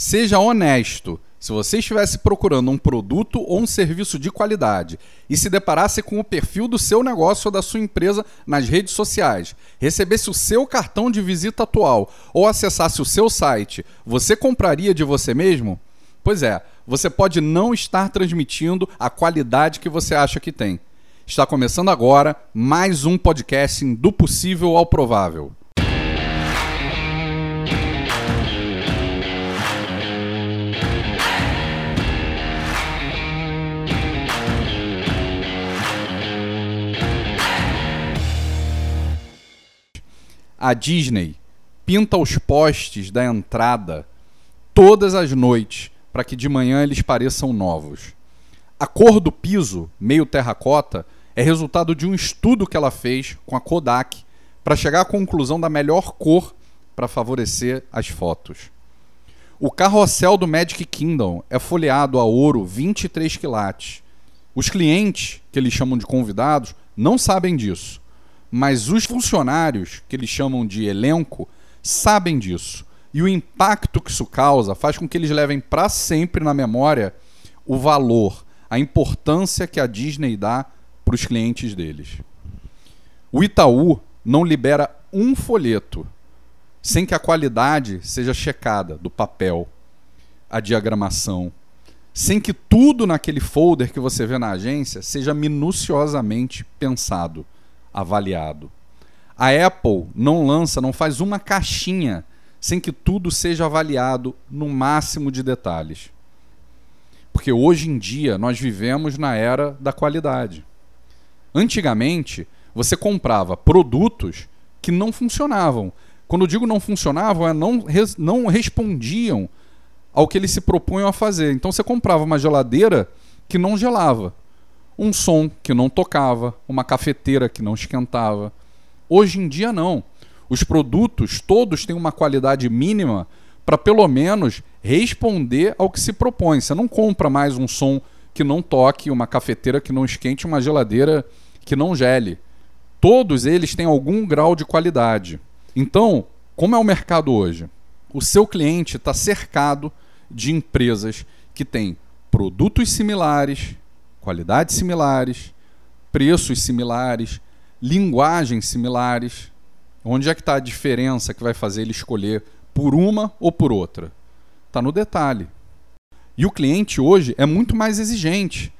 Seja honesto. Se você estivesse procurando um produto ou um serviço de qualidade e se deparasse com o perfil do seu negócio ou da sua empresa nas redes sociais, recebesse o seu cartão de visita atual ou acessasse o seu site, você compraria de você mesmo? Pois é, você pode não estar transmitindo a qualidade que você acha que tem. Está começando agora mais um podcast do possível ao provável. A Disney pinta os postes da entrada todas as noites para que de manhã eles pareçam novos. A cor do piso, meio terracota, é resultado de um estudo que ela fez com a Kodak para chegar à conclusão da melhor cor para favorecer as fotos. O carrossel do Magic Kingdom é folheado a ouro 23 quilates. Os clientes, que eles chamam de convidados, não sabem disso mas os funcionários, que eles chamam de elenco, sabem disso. E o impacto que isso causa faz com que eles levem para sempre na memória o valor, a importância que a Disney dá para os clientes deles. O Itaú não libera um folheto sem que a qualidade seja checada do papel, a diagramação, sem que tudo naquele folder que você vê na agência seja minuciosamente pensado avaliado. A Apple não lança, não faz uma caixinha sem que tudo seja avaliado no máximo de detalhes. Porque hoje em dia nós vivemos na era da qualidade. Antigamente, você comprava produtos que não funcionavam. Quando eu digo não funcionavam, é não, não respondiam ao que eles se propunham a fazer. Então você comprava uma geladeira que não gelava um som que não tocava, uma cafeteira que não esquentava. Hoje em dia, não. Os produtos todos têm uma qualidade mínima para pelo menos responder ao que se propõe. Você não compra mais um som que não toque, uma cafeteira que não esquente, uma geladeira que não gele. Todos eles têm algum grau de qualidade. Então, como é o mercado hoje? O seu cliente está cercado de empresas que têm produtos similares, qualidades similares, preços similares, linguagens similares. Onde é que está a diferença que vai fazer ele escolher por uma ou por outra? Está no detalhe. E o cliente hoje é muito mais exigente.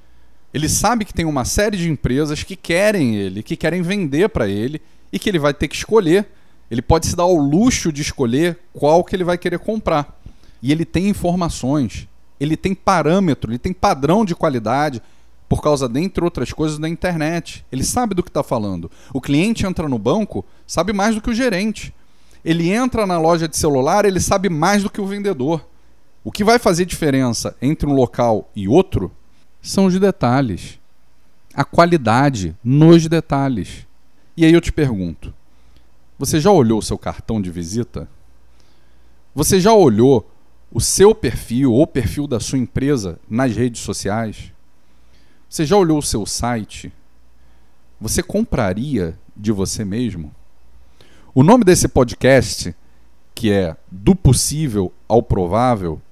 Ele sabe que tem uma série de empresas que querem ele, que querem vender para ele e que ele vai ter que escolher. Ele pode se dar ao luxo de escolher qual que ele vai querer comprar. E ele tem informações, ele tem parâmetro, ele tem padrão de qualidade, por causa, dentre outras coisas, da internet. Ele sabe do que está falando. O cliente entra no banco, sabe mais do que o gerente. Ele entra na loja de celular, ele sabe mais do que o vendedor. O que vai fazer diferença entre um local e outro são os detalhes. A qualidade nos detalhes. E aí eu te pergunto: você já olhou o seu cartão de visita? Você já olhou o seu perfil ou o perfil da sua empresa nas redes sociais? Você já olhou o seu site? Você compraria de você mesmo? O nome desse podcast, que é Do Possível ao Provável,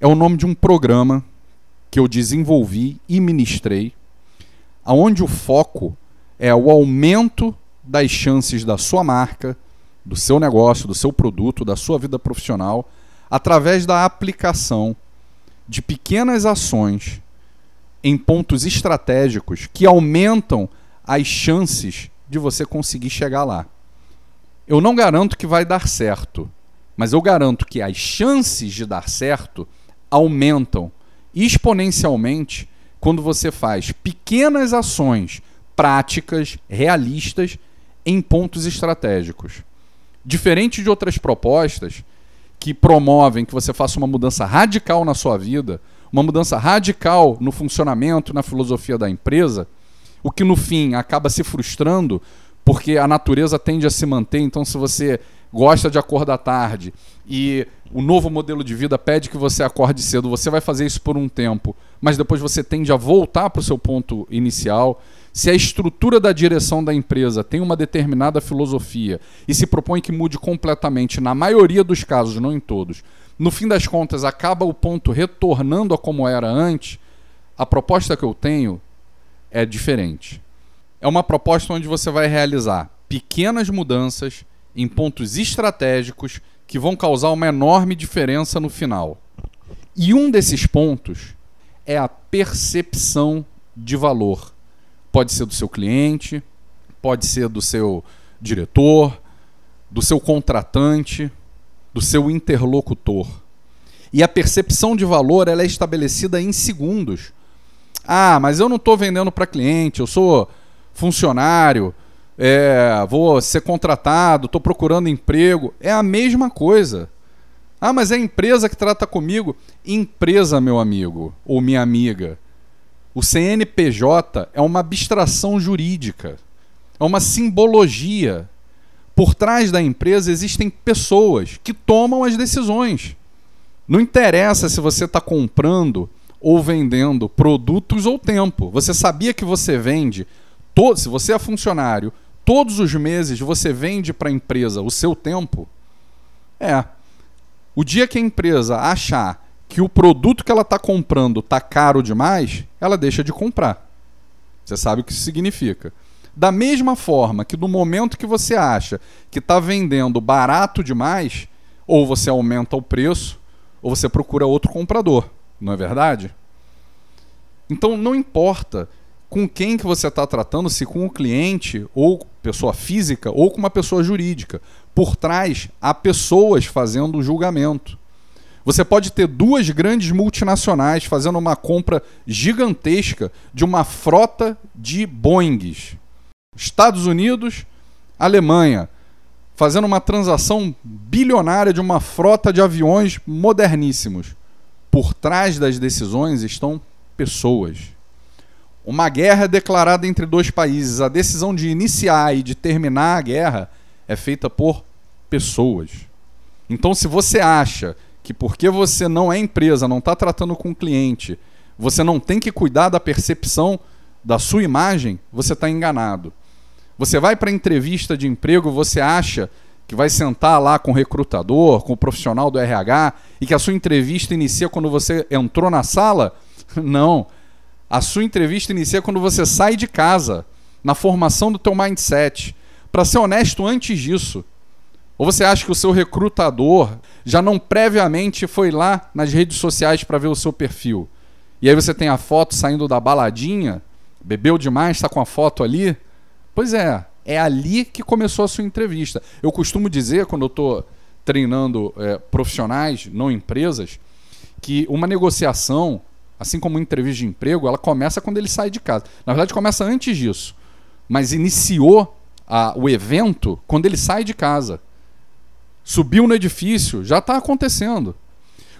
é o nome de um programa que eu desenvolvi e ministrei, aonde o foco é o aumento das chances da sua marca, do seu negócio, do seu produto, da sua vida profissional, através da aplicação de pequenas ações em pontos estratégicos que aumentam as chances de você conseguir chegar lá. Eu não garanto que vai dar certo, mas eu garanto que as chances de dar certo aumentam exponencialmente quando você faz pequenas ações práticas, realistas, em pontos estratégicos. Diferente de outras propostas que promovem que você faça uma mudança radical na sua vida, uma mudança radical no funcionamento, na filosofia da empresa, o que no fim acaba se frustrando, porque a natureza tende a se manter. Então, se você gosta de acordar tarde e o novo modelo de vida pede que você acorde cedo, você vai fazer isso por um tempo, mas depois você tende a voltar para o seu ponto inicial. Se a estrutura da direção da empresa tem uma determinada filosofia e se propõe que mude completamente, na maioria dos casos, não em todos, no fim das contas acaba o ponto retornando a como era antes, a proposta que eu tenho é diferente. É uma proposta onde você vai realizar pequenas mudanças em pontos estratégicos que vão causar uma enorme diferença no final. E um desses pontos é a percepção de valor. Pode ser do seu cliente, pode ser do seu diretor, do seu contratante, do seu interlocutor. E a percepção de valor ela é estabelecida em segundos. Ah, mas eu não estou vendendo para cliente, eu sou funcionário, é, vou ser contratado, estou procurando emprego. É a mesma coisa. Ah, mas é a empresa que trata comigo. Empresa, meu amigo ou minha amiga. O CNPJ é uma abstração jurídica, é uma simbologia. Por trás da empresa existem pessoas que tomam as decisões. Não interessa se você está comprando ou vendendo produtos ou tempo. Você sabia que você vende, todo, se você é funcionário, todos os meses você vende para a empresa o seu tempo? É. O dia que a empresa achar que o produto que ela está comprando está caro demais, ela deixa de comprar. Você sabe o que isso significa. Da mesma forma que no momento que você acha que está vendendo barato demais, ou você aumenta o preço, ou você procura outro comprador. Não é verdade? Então não importa com quem que você está tratando, se com o cliente, ou pessoa física, ou com uma pessoa jurídica. Por trás há pessoas fazendo o julgamento. Você pode ter duas grandes multinacionais fazendo uma compra gigantesca de uma frota de Boeings. Estados Unidos, Alemanha, fazendo uma transação bilionária de uma frota de aviões moderníssimos. Por trás das decisões estão pessoas. Uma guerra é declarada entre dois países. A decisão de iniciar e de terminar a guerra é feita por pessoas. Então, se você acha que porque você não é empresa, não está tratando com cliente, você não tem que cuidar da percepção da sua imagem, você está enganado. Você vai para entrevista de emprego, você acha que vai sentar lá com o recrutador, com o profissional do RH e que a sua entrevista inicia quando você entrou na sala? Não. A sua entrevista inicia quando você sai de casa, na formação do teu mindset. Para ser honesto, antes disso, ou você acha que o seu recrutador já não previamente foi lá nas redes sociais para ver o seu perfil? E aí você tem a foto saindo da baladinha, bebeu demais, está com a foto ali? Pois é, é ali que começou a sua entrevista. Eu costumo dizer, quando eu estou treinando é, profissionais, não empresas, que uma negociação, assim como uma entrevista de emprego, ela começa quando ele sai de casa. Na verdade, começa antes disso. Mas iniciou a, o evento quando ele sai de casa subiu no edifício, já está acontecendo.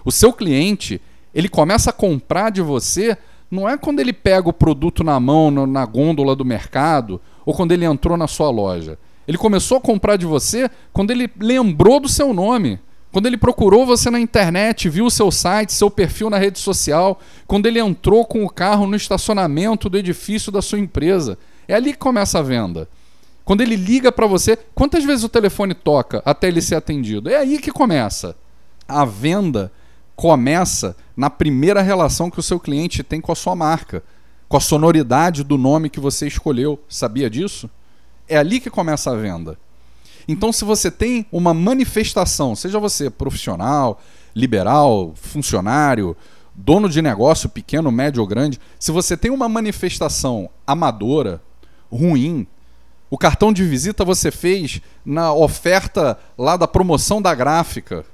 O seu cliente, ele começa a comprar de você, não é quando ele pega o produto na mão, na gôndola do mercado, ou quando ele entrou na sua loja. Ele começou a comprar de você quando ele lembrou do seu nome. Quando ele procurou você na internet, viu o seu site, seu perfil na rede social, quando ele entrou com o carro no estacionamento do edifício da sua empresa. É ali que começa a venda. Quando ele liga para você, quantas vezes o telefone toca até ele ser atendido? É aí que começa. A venda começa na primeira relação que o seu cliente tem com a sua marca, com a sonoridade do nome que você escolheu. Sabia disso? É ali que começa a venda. Então, se você tem uma manifestação, seja você profissional, liberal, funcionário, dono de negócio pequeno, médio ou grande, se você tem uma manifestação amadora, ruim, o cartão de visita você fez na oferta lá da promoção da gráfica.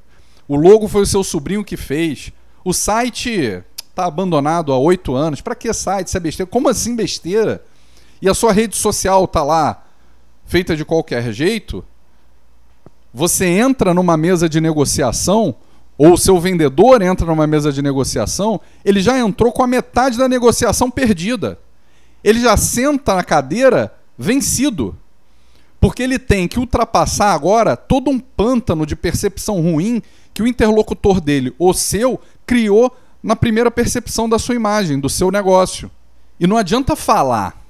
O logo foi o seu sobrinho que fez. O site está abandonado há oito anos. Para que site? Isso é besteira. Como assim besteira? E a sua rede social está lá feita de qualquer jeito? Você entra numa mesa de negociação, ou o seu vendedor entra numa mesa de negociação, ele já entrou com a metade da negociação perdida. Ele já senta na cadeira vencido. Porque ele tem que ultrapassar agora todo um pântano de percepção ruim que o interlocutor dele, o seu, criou na primeira percepção da sua imagem, do seu negócio. E não adianta falar,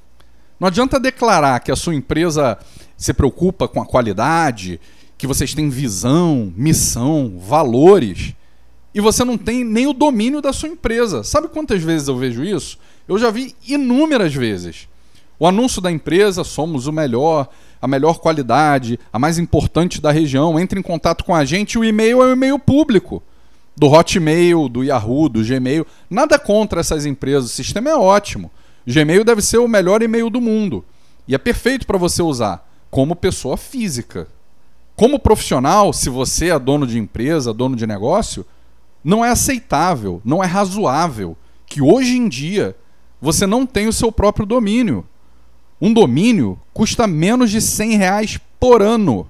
não adianta declarar que a sua empresa se preocupa com a qualidade, que vocês têm visão, missão, valores, e você não tem nem o domínio da sua empresa. Sabe quantas vezes eu vejo isso? Eu já vi inúmeras vezes. O anúncio da empresa, somos o melhor, a melhor qualidade, a mais importante da região, entre em contato com a gente, o e-mail é o e-mail público. Do Hotmail, do Yahoo, do Gmail. Nada contra essas empresas, o sistema é ótimo. Gmail deve ser o melhor e-mail do mundo. E é perfeito para você usar como pessoa física. Como profissional, se você é dono de empresa, dono de negócio, não é aceitável, não é razoável que hoje em dia você não tenha o seu próprio domínio. Um domínio custa menos de 100 reais por ano.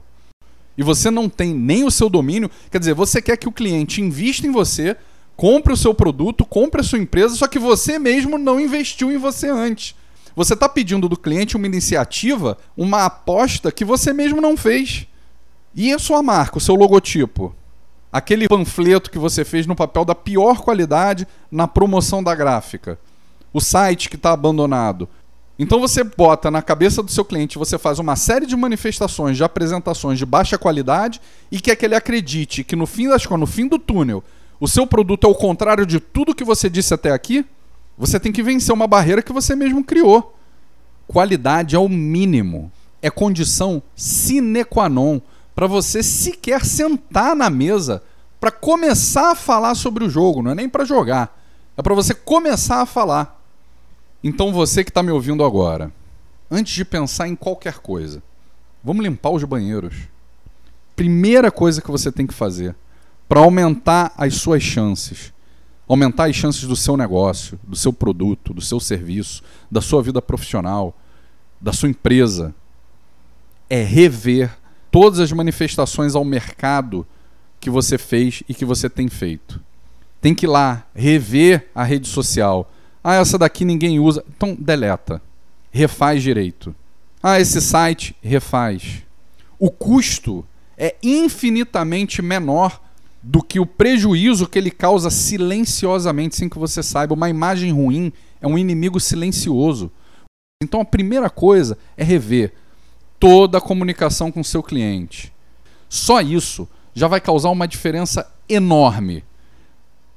E você não tem nem o seu domínio. Quer dizer, você quer que o cliente invista em você, compre o seu produto, compre a sua empresa, só que você mesmo não investiu em você antes. Você está pedindo do cliente uma iniciativa, uma aposta que você mesmo não fez. E a sua marca, o seu logotipo? Aquele panfleto que você fez no papel da pior qualidade na promoção da gráfica. O site que está abandonado. Então você bota na cabeça do seu cliente, você faz uma série de manifestações, de apresentações de baixa qualidade e quer que ele acredite que no fim das no fim do túnel, o seu produto é o contrário de tudo que você disse até aqui. Você tem que vencer uma barreira que você mesmo criou. Qualidade é o mínimo, é condição sine qua non para você sequer sentar na mesa para começar a falar sobre o jogo, não é nem para jogar. É para você começar a falar. Então você que está me ouvindo agora, antes de pensar em qualquer coisa, vamos limpar os banheiros. Primeira coisa que você tem que fazer para aumentar as suas chances, aumentar as chances do seu negócio, do seu produto, do seu serviço, da sua vida profissional, da sua empresa, é rever todas as manifestações ao mercado que você fez e que você tem feito. Tem que ir lá rever a rede social ah, essa daqui ninguém usa. Então, deleta. Refaz direito. Ah, esse site, refaz. O custo é infinitamente menor do que o prejuízo que ele causa silenciosamente, sem que você saiba. Uma imagem ruim é um inimigo silencioso. Então, a primeira coisa é rever toda a comunicação com o seu cliente. Só isso já vai causar uma diferença enorme.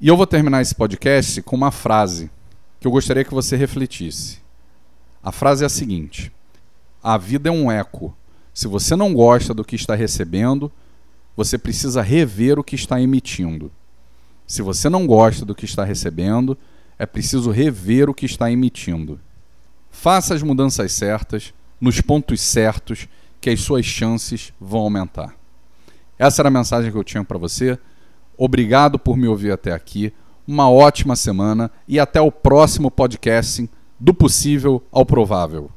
E eu vou terminar esse podcast com uma frase que eu gostaria que você refletisse. A frase é a seguinte: A vida é um eco. Se você não gosta do que está recebendo, você precisa rever o que está emitindo. Se você não gosta do que está recebendo, é preciso rever o que está emitindo. Faça as mudanças certas, nos pontos certos, que as suas chances vão aumentar. Essa era a mensagem que eu tinha para você. Obrigado por me ouvir até aqui uma ótima semana e até o próximo podcast do possível ao provável.